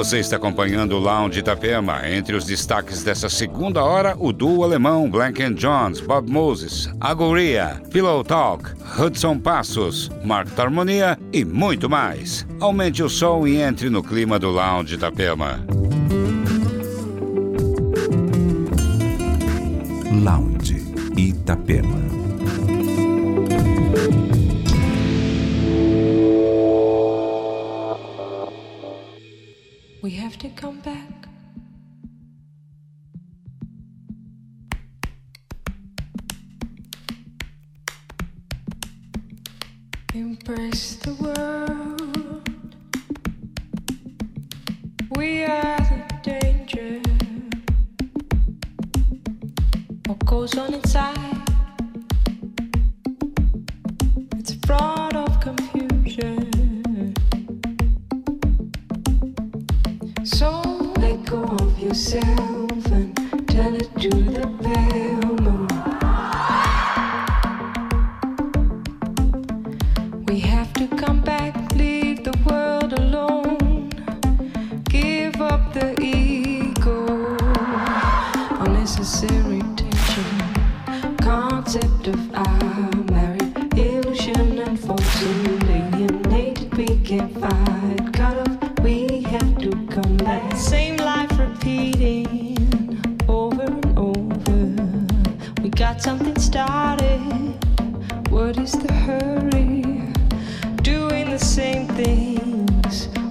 Você está acompanhando o Lounge Itapema. Entre os destaques dessa segunda hora, o duo alemão Blank Jones, Bob Moses, Agoria, Pillow Talk, Hudson Passos, Mark Harmonia e muito mais. Aumente o som e entre no clima do Lounge Itapema. Lounge Itapema. come back.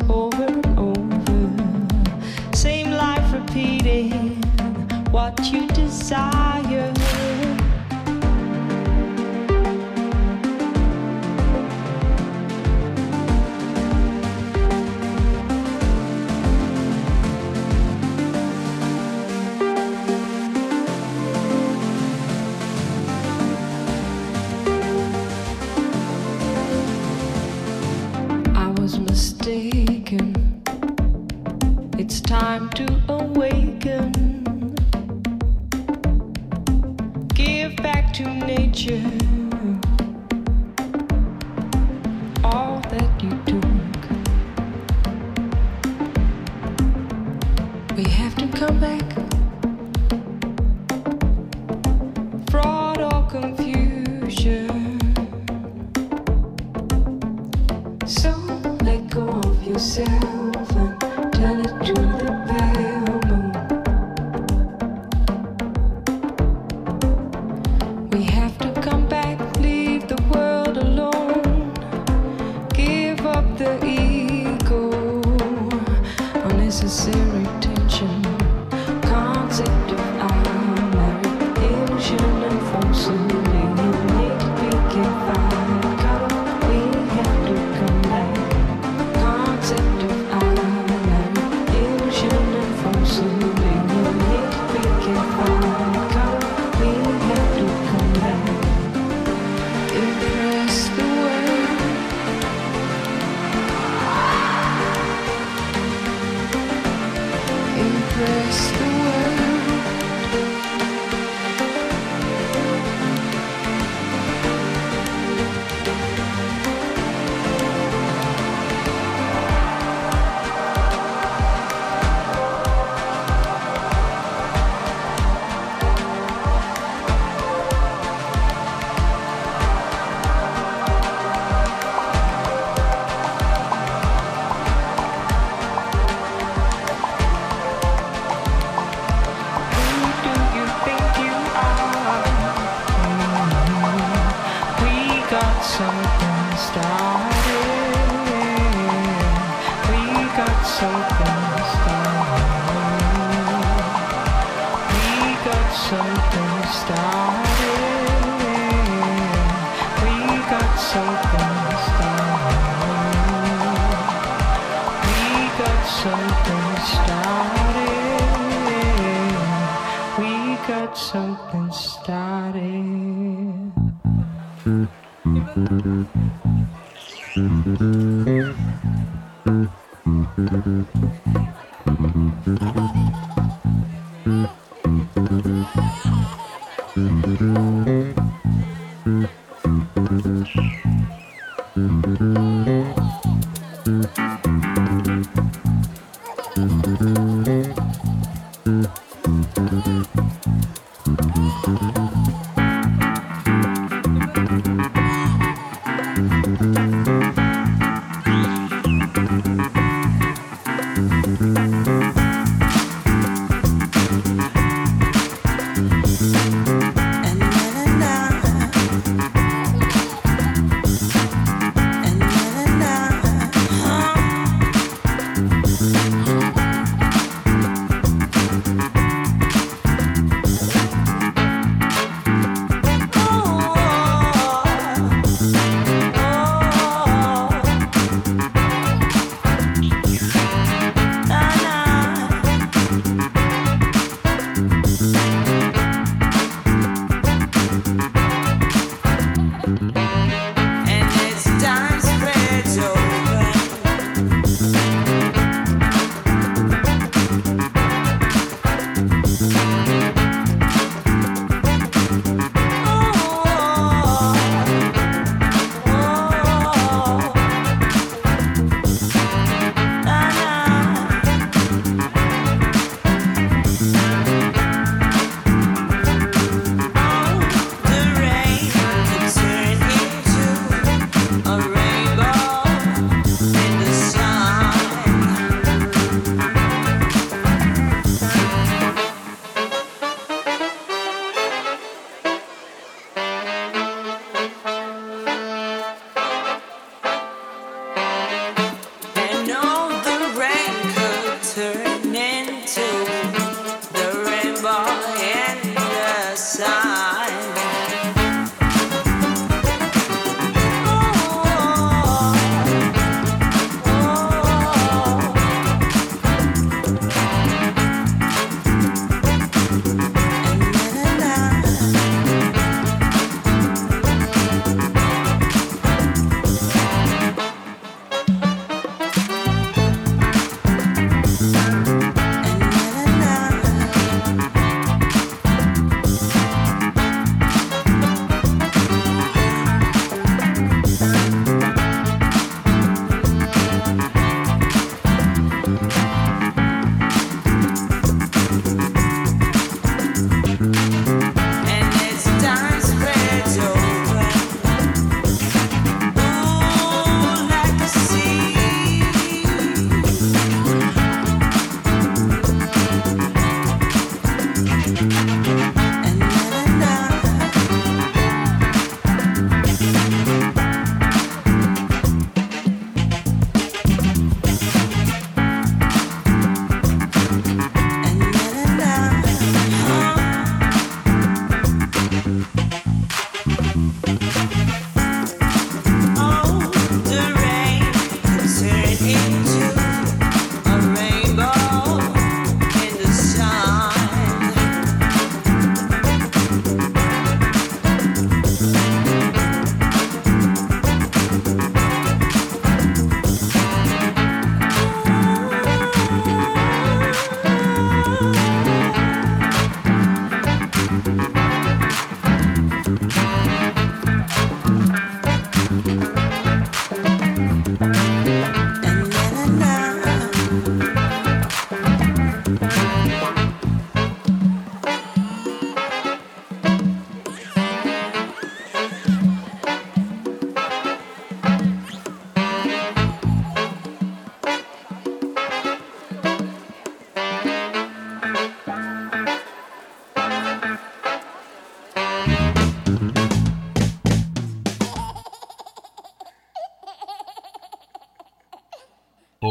over and over. Same life repeating what you desire.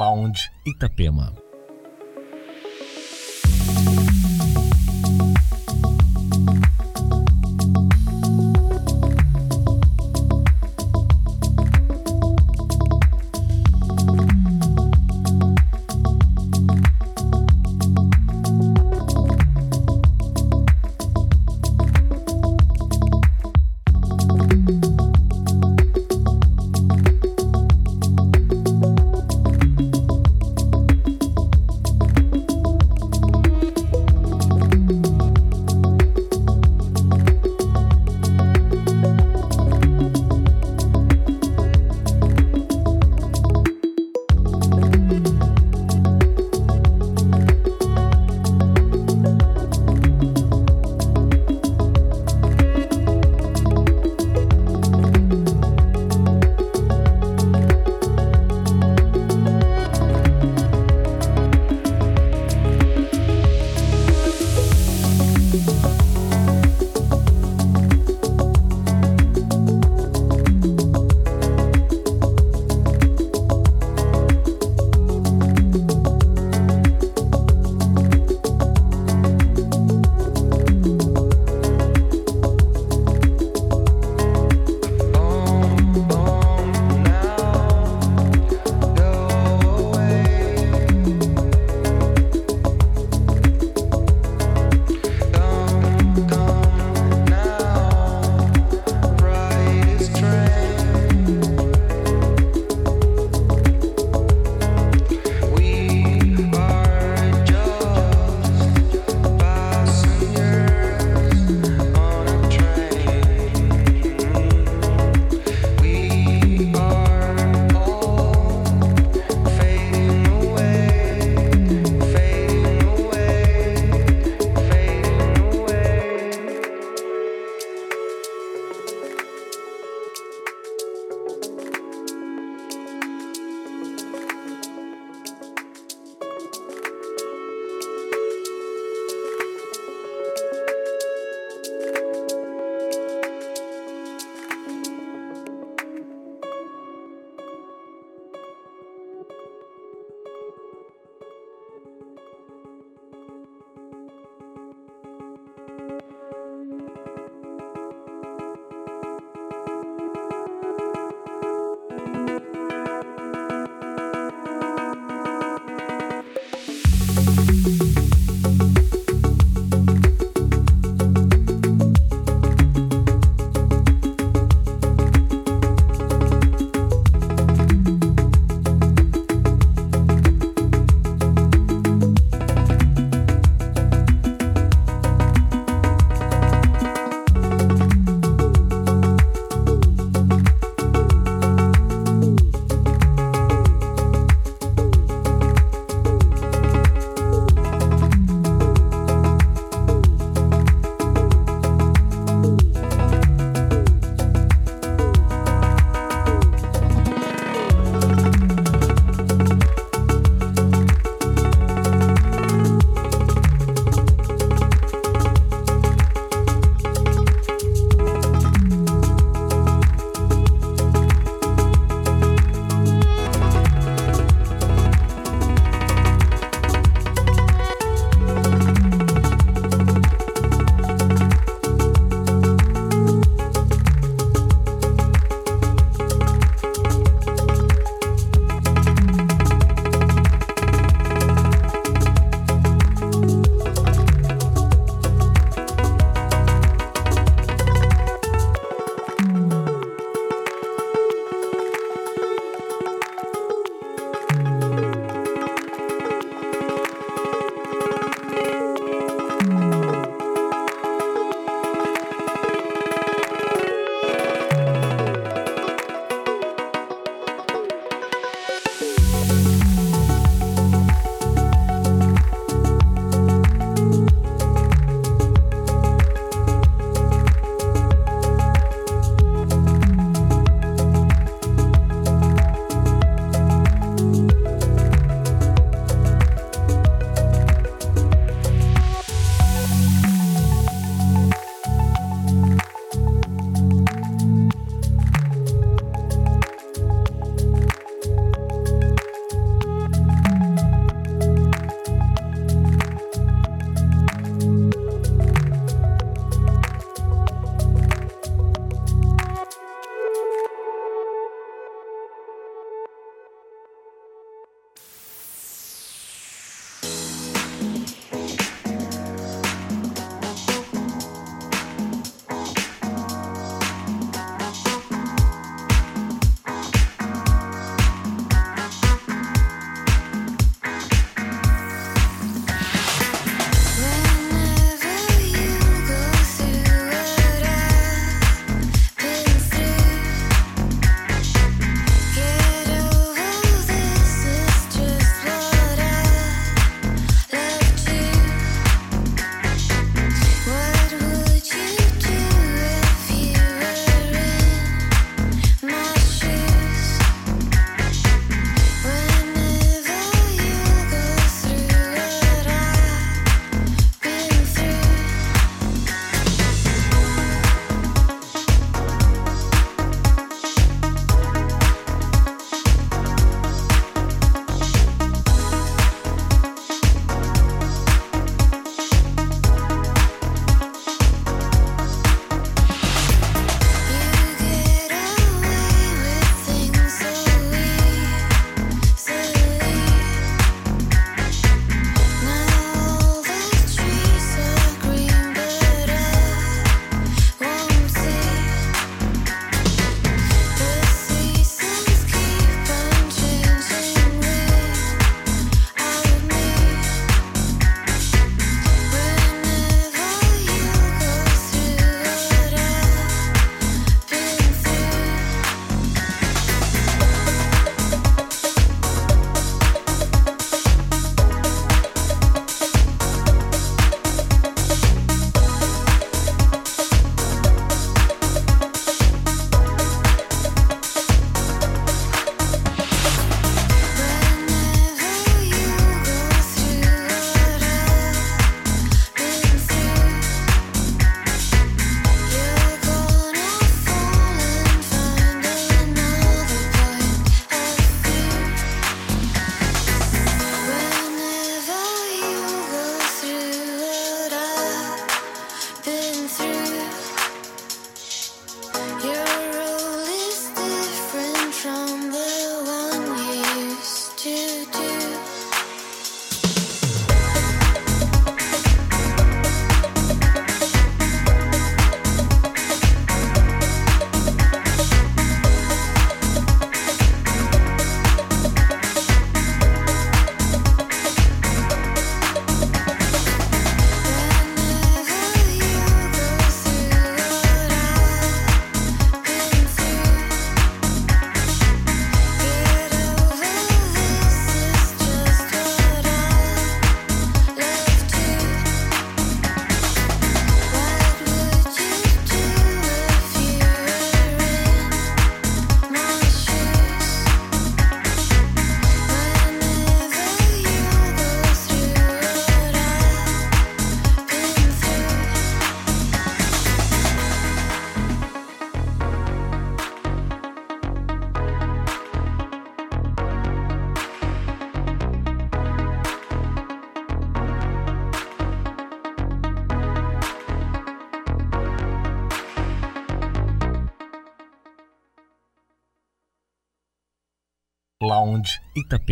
Lounge Itapema.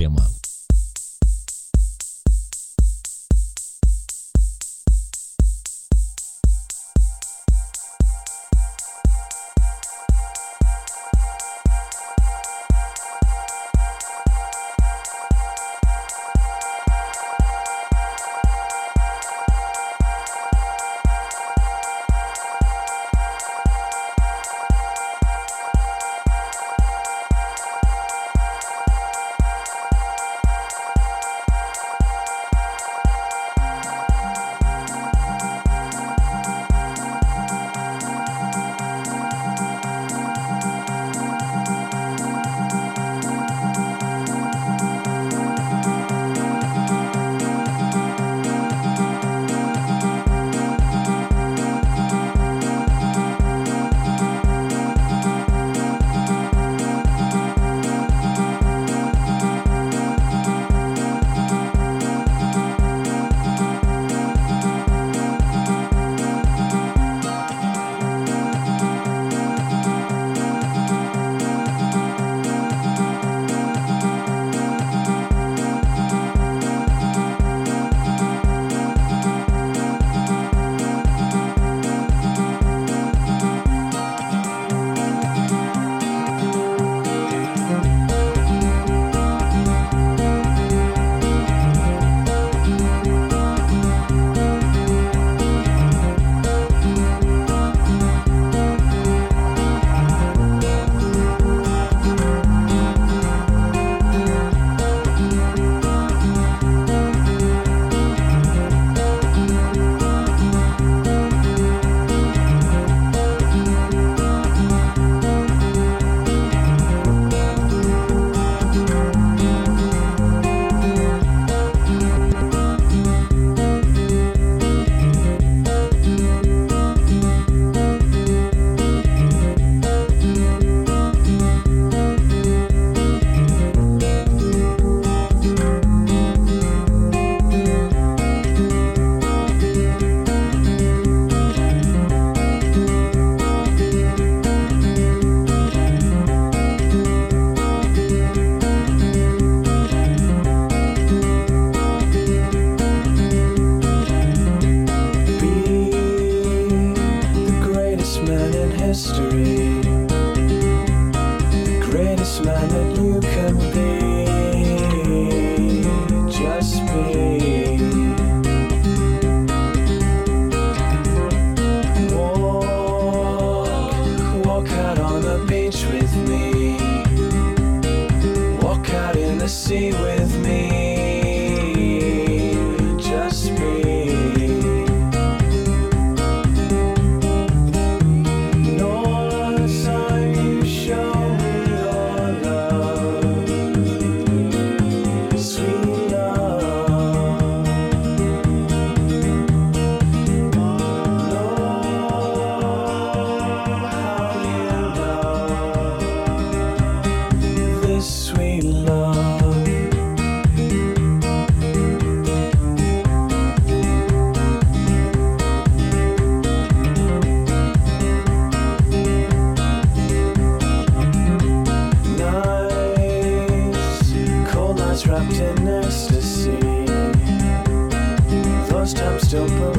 Itapema. still broken.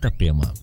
Itapema.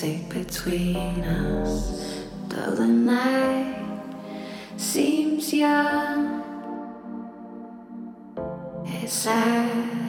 music between us, though the night seems young. It's sad.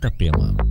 Itapema.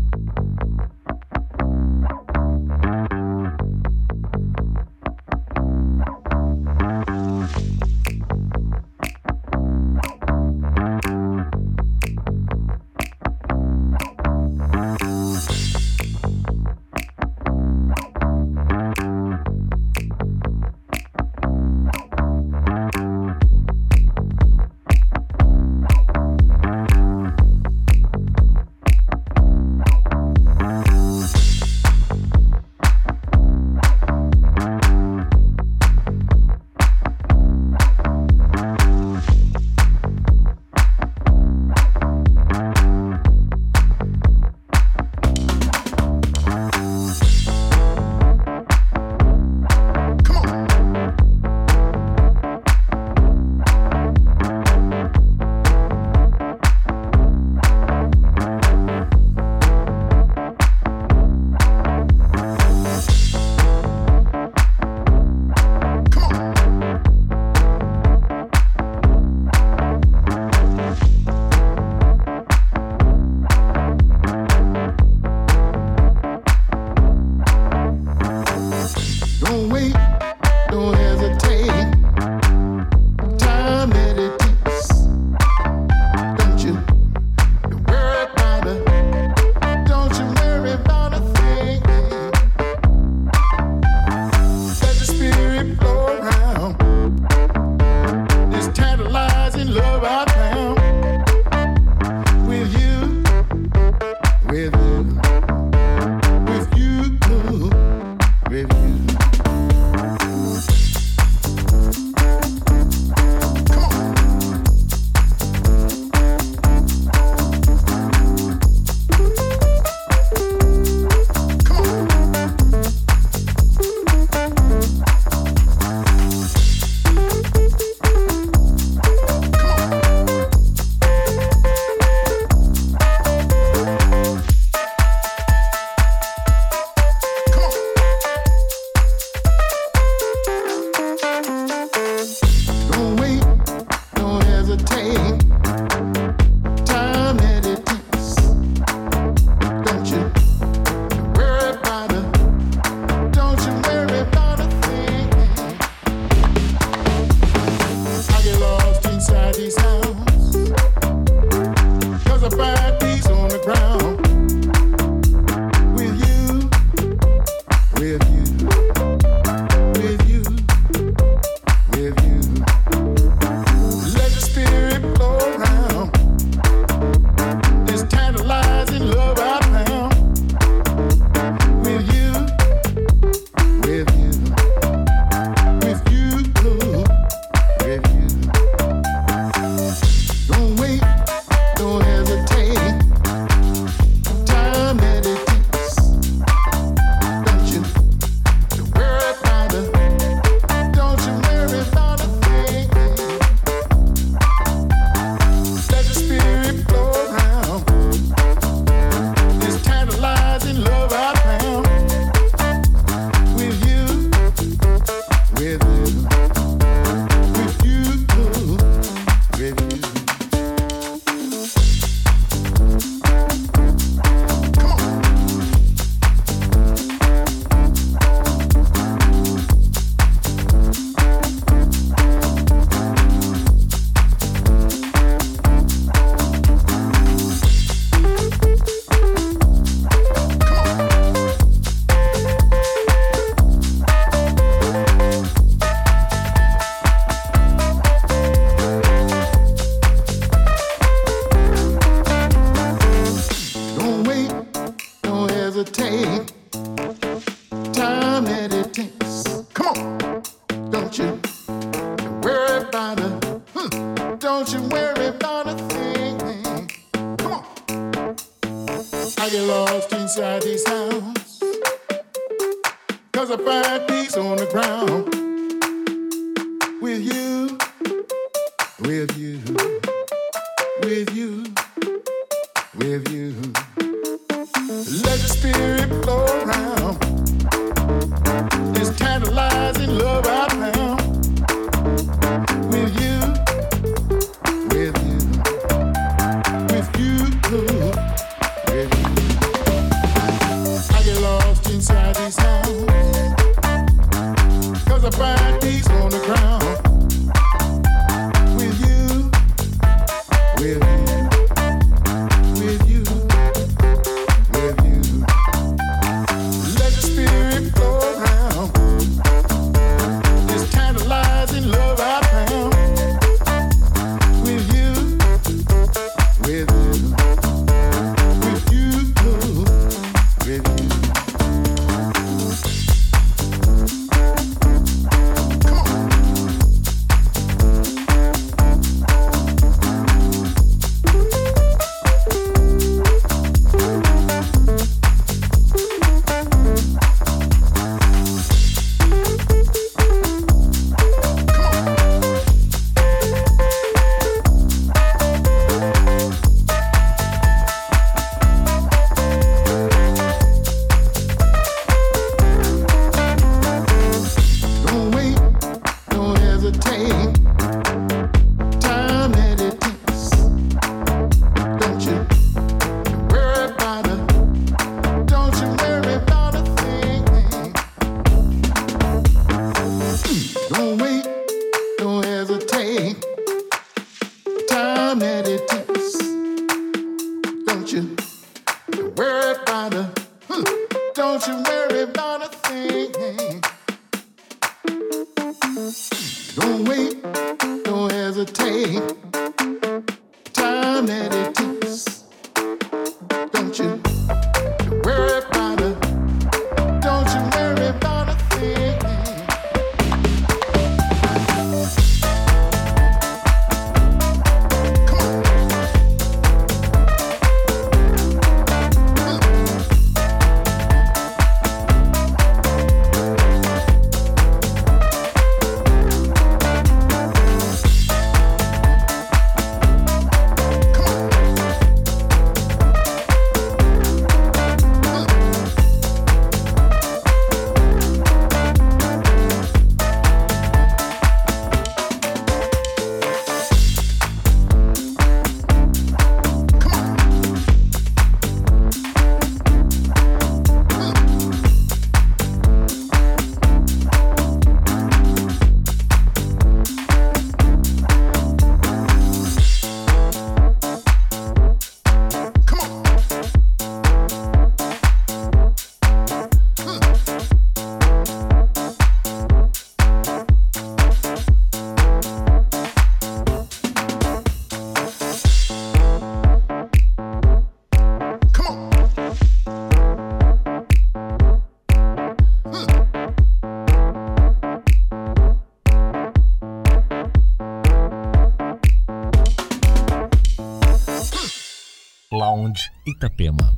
Itapema.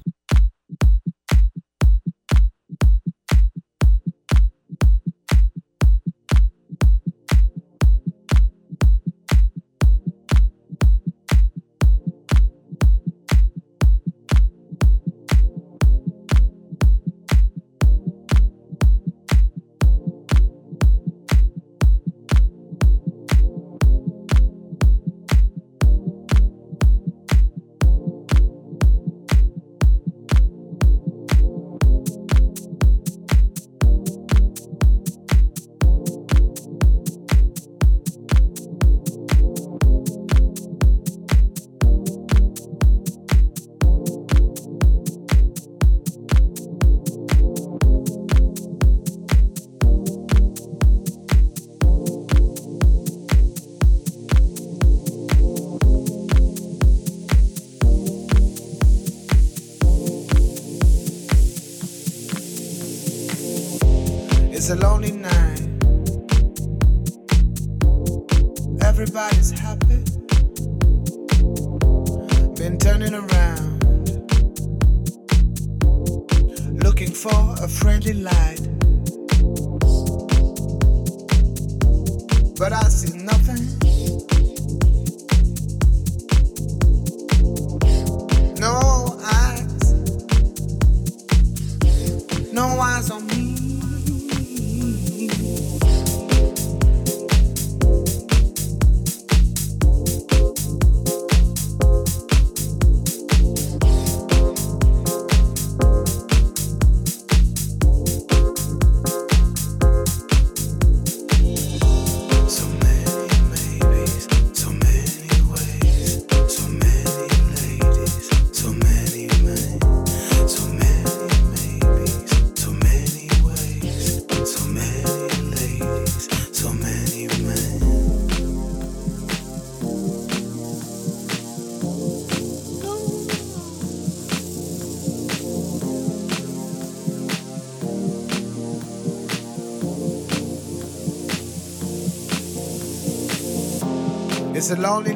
but I a lonely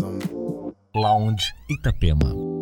On Lounge Itapema.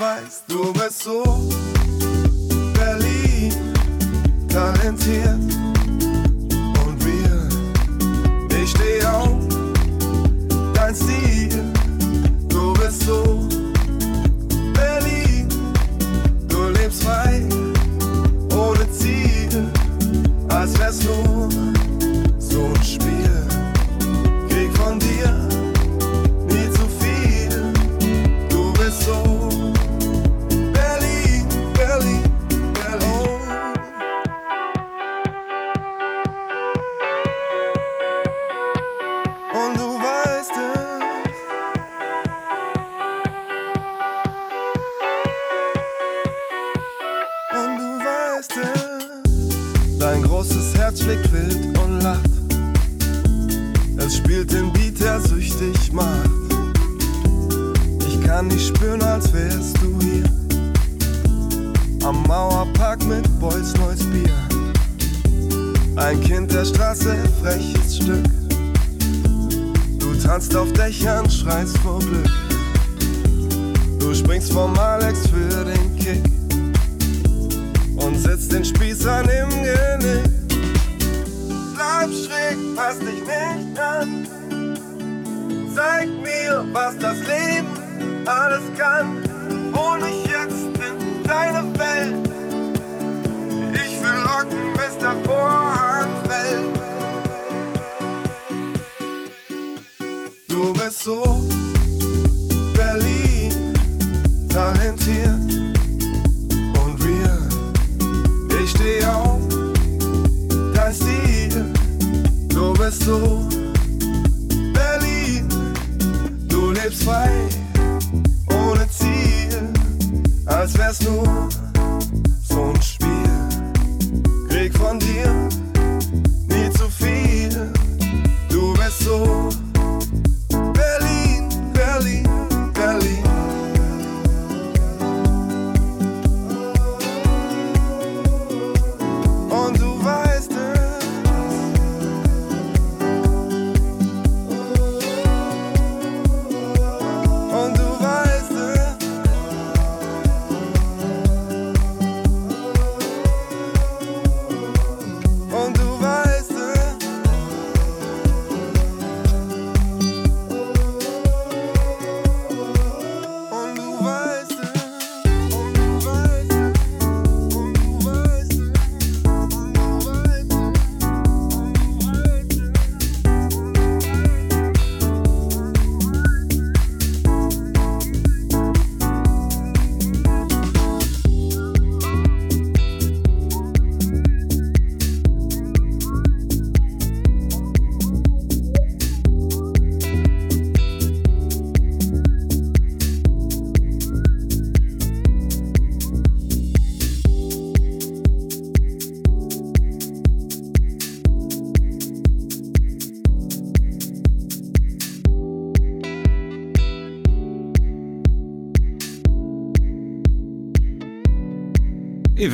weiß. nur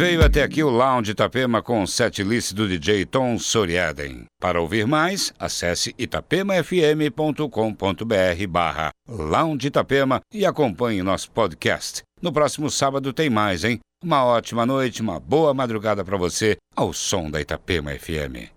veio até aqui o Lounge Itapema com o setlist do DJ Tom Soriaden. Para ouvir mais, acesse itapemafm.com.br barra Lounge Itapema e acompanhe nosso podcast. No próximo sábado tem mais, hein? Uma ótima noite, uma boa madrugada para você, ao som da Itapema FM.